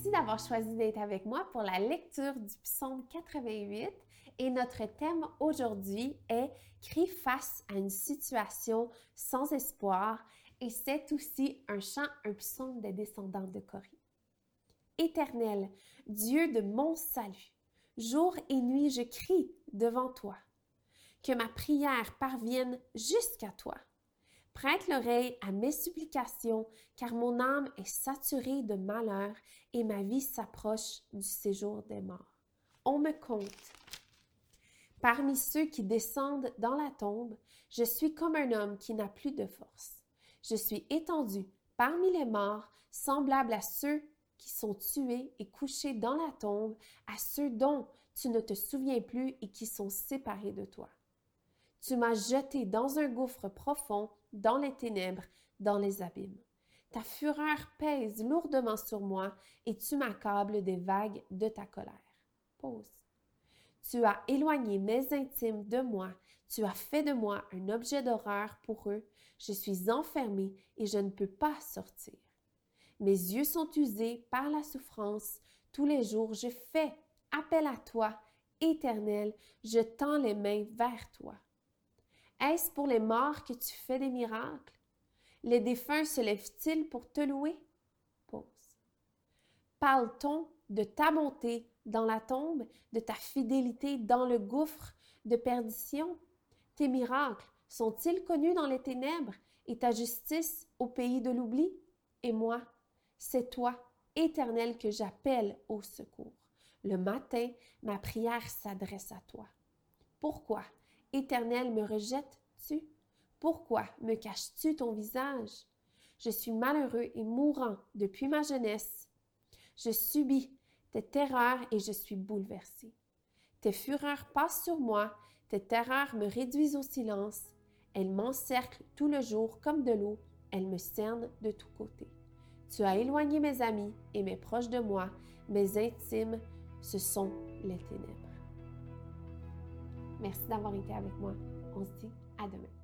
d'avoir choisi d'être avec moi pour la lecture du psaume 88 et notre thème aujourd'hui est Crie face à une situation sans espoir et c'est aussi un chant, un psaume des descendants de Corée. Éternel, Dieu de mon salut, jour et nuit je crie devant toi. Que ma prière parvienne jusqu'à toi. Prête l'oreille à mes supplications, car mon âme est saturée de malheur et ma vie s'approche du séjour des morts. On me compte. Parmi ceux qui descendent dans la tombe, je suis comme un homme qui n'a plus de force. Je suis étendu parmi les morts, semblable à ceux qui sont tués et couchés dans la tombe, à ceux dont tu ne te souviens plus et qui sont séparés de toi. Tu m'as jeté dans un gouffre profond, dans les ténèbres, dans les abîmes. Ta fureur pèse lourdement sur moi et tu m'accables des vagues de ta colère. Pause. Tu as éloigné mes intimes de moi, tu as fait de moi un objet d'horreur pour eux, je suis enfermé et je ne peux pas sortir. Mes yeux sont usés par la souffrance, tous les jours je fais appel à toi, Éternel, je tends les mains vers toi. Est-ce pour les morts que tu fais des miracles? Les défunts se lèvent-ils pour te louer? Pause. Parle-t-on de ta bonté dans la tombe, de ta fidélité dans le gouffre de perdition? Tes miracles sont-ils connus dans les ténèbres et ta justice au pays de l'oubli? Et moi, c'est toi, Éternel, que j'appelle au secours. Le matin, ma prière s'adresse à toi. Pourquoi? Éternel, me rejettes-tu? Pourquoi me caches-tu ton visage? Je suis malheureux et mourant depuis ma jeunesse. Je subis tes terreurs et je suis bouleversé. Tes fureurs passent sur moi, tes terreurs me réduisent au silence. Elles m'encerclent tout le jour comme de l'eau, elles me cernent de tous côtés. Tu as éloigné mes amis et mes proches de moi, mes intimes, ce sont les ténèbres. Merci d'avoir été avec moi. On se dit à demain.